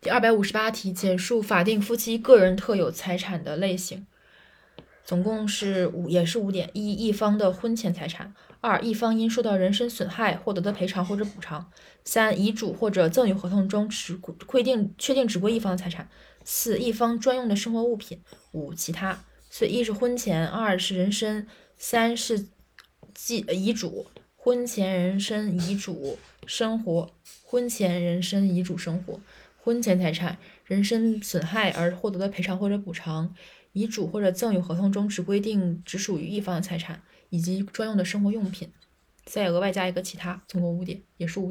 第二百五十八题，简述法定夫妻个人特有财产的类型。总共是五，也是五点：一、一方的婚前财产；二、一方因受到人身损害获得的赔偿或者补偿；三、遗嘱或者赠与合同中只规定确定只归一方的财产；四、一方专用的生活物品；五、其他。所以一是婚前，二是人身，三是记遗嘱。婚前人身遗嘱生活，婚前人身遗嘱生活。婚前财产，人身损害而获得的赔偿或者补偿，遗嘱或者赠与合同中只规定只属于一方的财产，以及专用的生活用品，再额外加一个其他，总共五点，也是五。